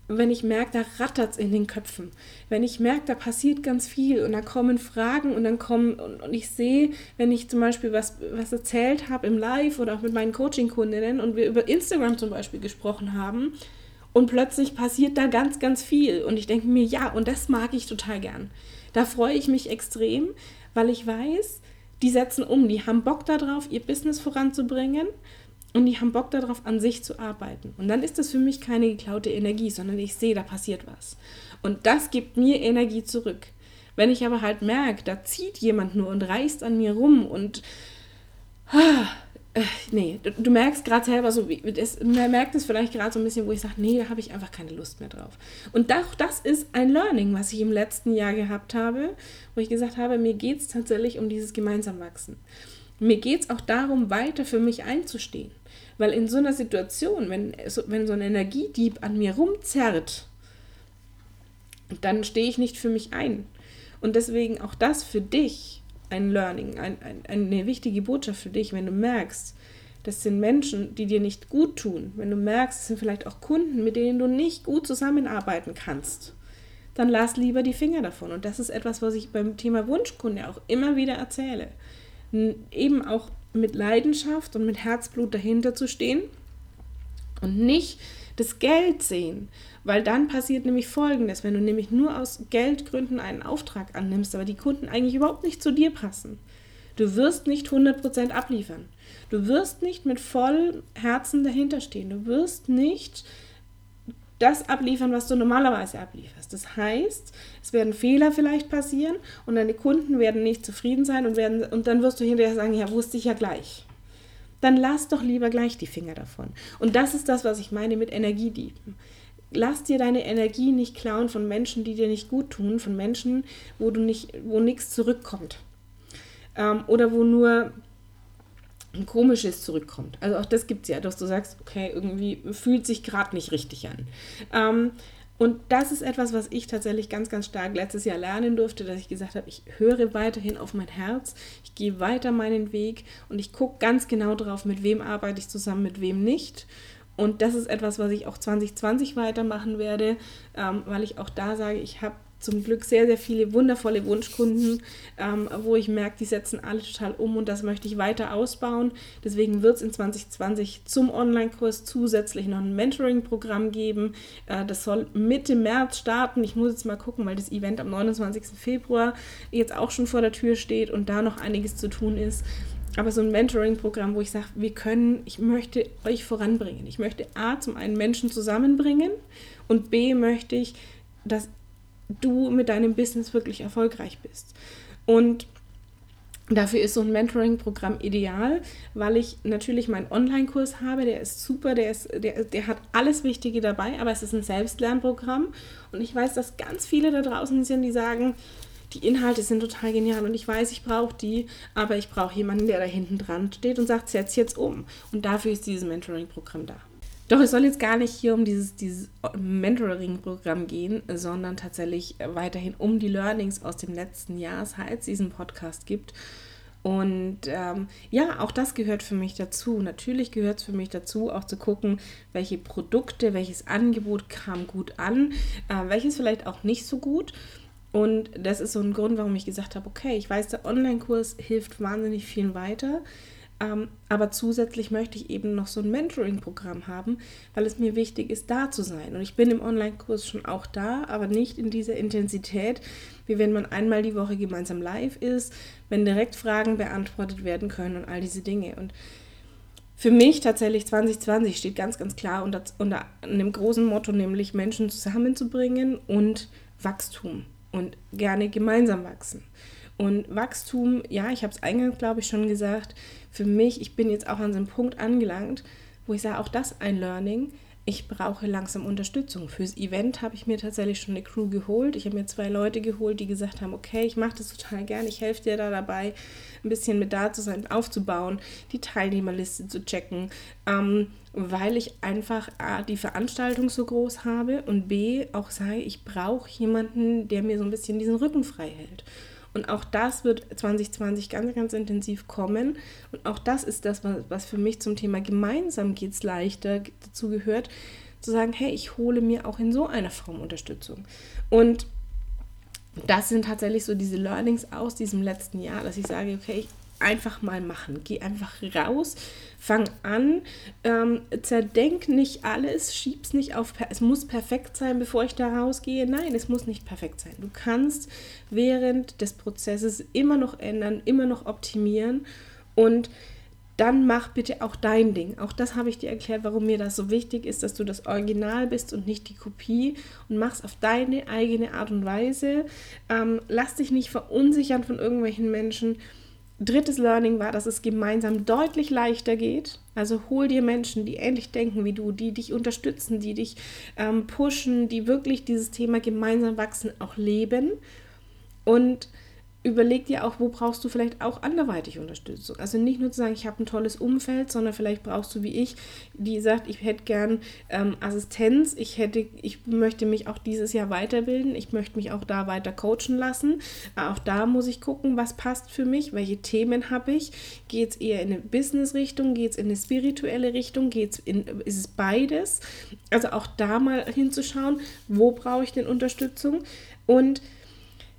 Speaker 1: wenn ich merke, da rattert es in den Köpfen. Wenn ich merke, da passiert ganz viel und da kommen Fragen und dann kommen, und, und ich sehe, wenn ich zum Beispiel was, was erzählt habe im Live oder auch mit meinen Coaching-Kundinnen und wir über Instagram zum Beispiel gesprochen haben und plötzlich passiert da ganz, ganz viel und ich denke mir, ja, und das mag ich total gern. Da freue ich mich extrem, weil ich weiß, die setzen um, die haben Bock darauf, ihr Business voranzubringen und die haben Bock darauf, an sich zu arbeiten. Und dann ist das für mich keine geklaute Energie, sondern ich sehe, da passiert was. Und das gibt mir Energie zurück. Wenn ich aber halt merke, da zieht jemand nur und reißt an mir rum und ah, äh, nee, du, du merkst gerade selber so, das, man merkt es vielleicht gerade so ein bisschen, wo ich sage, nee, da habe ich einfach keine Lust mehr drauf. Und auch das ist ein Learning, was ich im letzten Jahr gehabt habe, wo ich gesagt habe, mir geht es tatsächlich um dieses gemeinsam wachsen. Mir geht es auch darum, weiter für mich einzustehen. Weil in so einer Situation, wenn, wenn so ein Energiedieb an mir rumzerrt, dann stehe ich nicht für mich ein. Und deswegen auch das für dich ein Learning, ein, ein, eine wichtige Botschaft für dich, wenn du merkst, das sind Menschen, die dir nicht gut tun, wenn du merkst, es sind vielleicht auch Kunden, mit denen du nicht gut zusammenarbeiten kannst, dann lass lieber die Finger davon. Und das ist etwas, was ich beim Thema Wunschkunde auch immer wieder erzähle. Eben auch mit Leidenschaft und mit Herzblut dahinter zu stehen und nicht das Geld sehen. Weil dann passiert nämlich Folgendes, wenn du nämlich nur aus Geldgründen einen Auftrag annimmst, aber die Kunden eigentlich überhaupt nicht zu dir passen. Du wirst nicht 100% abliefern. Du wirst nicht mit vollem Herzen dahinter stehen. Du wirst nicht das abliefern, was du normalerweise ablieferst. Das heißt, es werden Fehler vielleicht passieren und deine Kunden werden nicht zufrieden sein und, werden, und dann wirst du hinterher sagen, ja, wusste ich ja gleich. Dann lass doch lieber gleich die Finger davon. Und das ist das, was ich meine mit Energiedieben. Lass dir deine Energie nicht klauen von Menschen, die dir nicht gut tun, von Menschen, wo du nicht, wo nichts zurückkommt. Ähm, oder wo nur komisches zurückkommt. Also auch das gibt es ja, dass du sagst, okay, irgendwie fühlt sich gerade nicht richtig an. Ähm, und das ist etwas, was ich tatsächlich ganz, ganz stark letztes Jahr lernen durfte, dass ich gesagt habe, ich höre weiterhin auf mein Herz, ich gehe weiter meinen Weg und ich gucke ganz genau drauf, mit wem arbeite ich zusammen, mit wem nicht. Und das ist etwas, was ich auch 2020 weitermachen werde, ähm, weil ich auch da sage, ich habe zum Glück sehr, sehr viele wundervolle Wunschkunden, ähm, wo ich merke, die setzen alle total um und das möchte ich weiter ausbauen. Deswegen wird es in 2020 zum Online-Kurs zusätzlich noch ein Mentoring-Programm geben. Äh, das soll Mitte März starten. Ich muss jetzt mal gucken, weil das Event am 29. Februar jetzt auch schon vor der Tür steht und da noch einiges zu tun ist. Aber so ein Mentoring-Programm, wo ich sage, wir können, ich möchte euch voranbringen. Ich möchte A, zum einen Menschen zusammenbringen und B, möchte ich, dass du mit deinem Business wirklich erfolgreich bist. Und Dafür ist so ein Mentoring-Programm ideal, weil ich natürlich meinen Online-Kurs habe, der ist super, der, ist, der, der hat alles Wichtige dabei, aber es ist ein Selbstlernprogramm und ich weiß, dass ganz viele da draußen sind, die sagen, die Inhalte sind total genial und ich weiß, ich brauche die, aber ich brauche jemanden, der da hinten dran steht und sagt, setz jetzt um. Und dafür ist dieses Mentoring-Programm da. Doch es soll jetzt gar nicht hier um dieses, dieses Mentoring-Programm gehen, sondern tatsächlich weiterhin um die Learnings aus dem letzten Jahr, seit es diesen Podcast gibt. Und ähm, ja, auch das gehört für mich dazu. Natürlich gehört es für mich dazu, auch zu gucken, welche Produkte, welches Angebot kam gut an, äh, welches vielleicht auch nicht so gut. Und das ist so ein Grund, warum ich gesagt habe, okay, ich weiß, der Online-Kurs hilft wahnsinnig vielen weiter. Ähm, aber zusätzlich möchte ich eben noch so ein Mentoring-Programm haben, weil es mir wichtig ist, da zu sein. Und ich bin im Online-Kurs schon auch da, aber nicht in dieser Intensität, wie wenn man einmal die Woche gemeinsam live ist, wenn direkt Fragen beantwortet werden können und all diese Dinge. Und für mich tatsächlich 2020 steht ganz, ganz klar unter, unter einem großen Motto, nämlich Menschen zusammenzubringen und Wachstum und gerne gemeinsam wachsen. Und Wachstum, ja, ich habe es eingangs, glaube ich, schon gesagt, für mich, ich bin jetzt auch an so einem Punkt angelangt, wo ich sage, auch das ein Learning. Ich brauche langsam Unterstützung. Fürs Event habe ich mir tatsächlich schon eine Crew geholt. Ich habe mir zwei Leute geholt, die gesagt haben, okay, ich mache das total gern, ich helfe dir da dabei, ein bisschen mit da zu sein, aufzubauen, die Teilnehmerliste zu checken, ähm, weil ich einfach A, die Veranstaltung so groß habe und B, auch sage, ich brauche jemanden, der mir so ein bisschen diesen Rücken frei hält. Und auch das wird 2020 ganz, ganz intensiv kommen. Und auch das ist das, was für mich zum Thema gemeinsam geht es leichter dazu gehört, zu sagen, hey, ich hole mir auch in so einer Form Unterstützung. Und das sind tatsächlich so diese Learnings aus diesem letzten Jahr, dass ich sage, okay, ich einfach mal machen. Geh einfach raus, fang an, ähm, zerdenk nicht alles, schieb's nicht auf, es muss perfekt sein, bevor ich da rausgehe. Nein, es muss nicht perfekt sein. Du kannst während des Prozesses immer noch ändern, immer noch optimieren und dann mach bitte auch dein Ding. Auch das habe ich dir erklärt, warum mir das so wichtig ist, dass du das Original bist und nicht die Kopie und machst auf deine eigene Art und Weise. Ähm, lass dich nicht verunsichern von irgendwelchen Menschen Drittes Learning war, dass es gemeinsam deutlich leichter geht. Also hol dir Menschen, die ähnlich denken wie du, die dich unterstützen, die dich ähm, pushen, die wirklich dieses Thema gemeinsam wachsen auch leben. Und überleg dir auch, wo brauchst du vielleicht auch anderweitig Unterstützung. Also nicht nur zu sagen, ich habe ein tolles Umfeld, sondern vielleicht brauchst du wie ich, die sagt, ich hätte gern ähm, Assistenz, ich hätte, ich möchte mich auch dieses Jahr weiterbilden, ich möchte mich auch da weiter coachen lassen. Auch da muss ich gucken, was passt für mich, welche Themen habe ich. Geht es eher in eine Business-Richtung, geht es in eine spirituelle Richtung, geht's in, ist es beides? Also auch da mal hinzuschauen, wo brauche ich denn Unterstützung? Und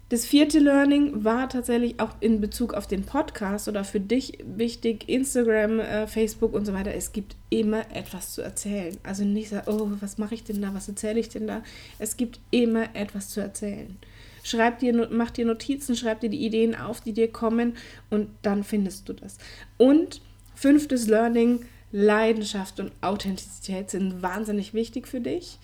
Speaker 1: das vierte Learning war tatsächlich auch in Bezug auf den Podcast oder für dich wichtig, Instagram, äh, Facebook und so weiter. Es gibt immer etwas zu erzählen. Also nicht so, oh, was mache ich denn da, was erzähle ich denn da? Es gibt immer etwas zu erzählen. Schreib dir, mach dir Notizen, schreib dir die Ideen auf, die dir kommen und dann findest du das. Und fünftes Learning, Leidenschaft und Authentizität sind wahnsinnig wichtig für dich.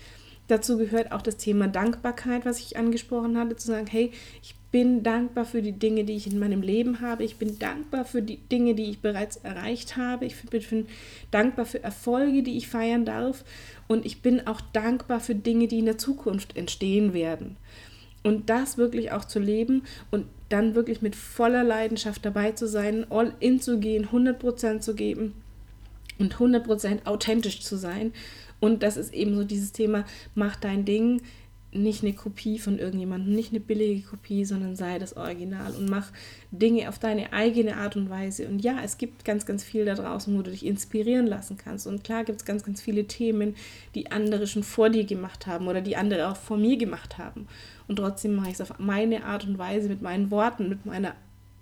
Speaker 1: Dazu gehört auch das Thema Dankbarkeit, was ich angesprochen hatte, zu sagen, hey, ich bin dankbar für die Dinge, die ich in meinem Leben habe. Ich bin dankbar für die Dinge, die ich bereits erreicht habe. Ich bin dankbar für Erfolge, die ich feiern darf. Und ich bin auch dankbar für Dinge, die in der Zukunft entstehen werden. Und das wirklich auch zu leben und dann wirklich mit voller Leidenschaft dabei zu sein, all in zu gehen, 100% zu geben und 100% authentisch zu sein und das ist eben so dieses Thema, mach dein Ding, nicht eine Kopie von irgendjemandem, nicht eine billige Kopie, sondern sei das Original und mach Dinge auf deine eigene Art und Weise. Und ja, es gibt ganz, ganz viel da draußen, wo du dich inspirieren lassen kannst. Und klar gibt es ganz, ganz viele Themen, die andere schon vor dir gemacht haben oder die andere auch vor mir gemacht haben. Und trotzdem mache ich es auf meine Art und Weise, mit meinen Worten, mit meiner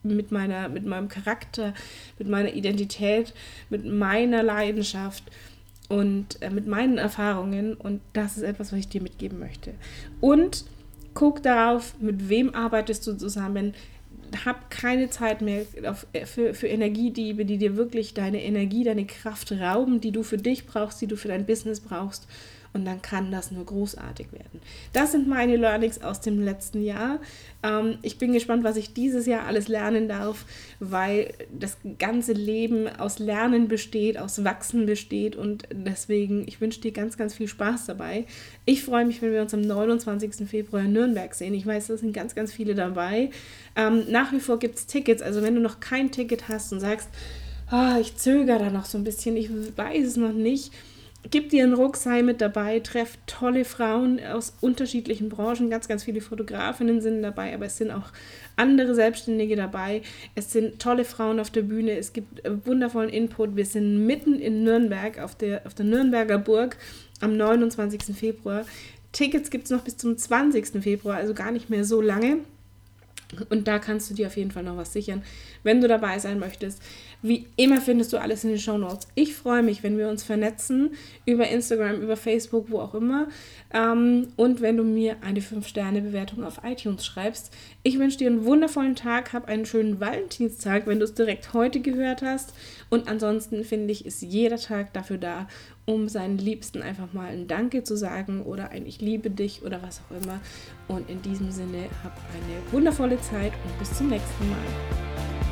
Speaker 1: mit meiner, mit meinem Charakter, mit meiner Identität, mit meiner Leidenschaft und äh, mit meinen Erfahrungen und das ist etwas, was ich dir mitgeben möchte. Und guck darauf, mit wem arbeitest du zusammen. Hab keine Zeit mehr auf, äh, für, für Energiediebe, die dir wirklich deine Energie, deine Kraft rauben, die du für dich brauchst, die du für dein Business brauchst. Und dann kann das nur großartig werden. Das sind meine Learnings aus dem letzten Jahr. Ähm, ich bin gespannt, was ich dieses Jahr alles lernen darf, weil das ganze Leben aus Lernen besteht, aus Wachsen besteht und deswegen, ich wünsche dir ganz, ganz viel Spaß dabei. Ich freue mich, wenn wir uns am 29. Februar in Nürnberg sehen. Ich weiß, da sind ganz, ganz viele dabei. Ähm, nach wie vor gibt es Tickets, also wenn du noch kein Ticket hast und sagst, oh, ich zögere da noch so ein bisschen, ich weiß es noch nicht, gib dir einen Rucksack mit dabei, treff tolle Frauen aus unterschiedlichen Branchen. Ganz, ganz viele Fotografinnen sind dabei, aber es sind auch andere Selbstständige dabei. Es sind tolle Frauen auf der Bühne. Es gibt äh, wundervollen Input. Wir sind mitten in Nürnberg auf der, auf der Nürnberger Burg am 29. Februar. Tickets gibt es noch bis zum 20. Februar, also gar nicht mehr so lange. Und da kannst du dir auf jeden Fall noch was sichern, wenn du dabei sein möchtest. Wie immer findest du alles in den Show Notes. Ich freue mich, wenn wir uns vernetzen über Instagram, über Facebook, wo auch immer. Ähm, und wenn du mir eine 5-Sterne-Bewertung auf iTunes schreibst. Ich wünsche dir einen wundervollen Tag, hab einen schönen Valentinstag, wenn du es direkt heute gehört hast. Und ansonsten finde ich, ist jeder Tag dafür da, um seinen Liebsten einfach mal ein Danke zu sagen oder ein Ich liebe dich oder was auch immer. Und in diesem Sinne, hab eine wundervolle Zeit und bis zum nächsten Mal.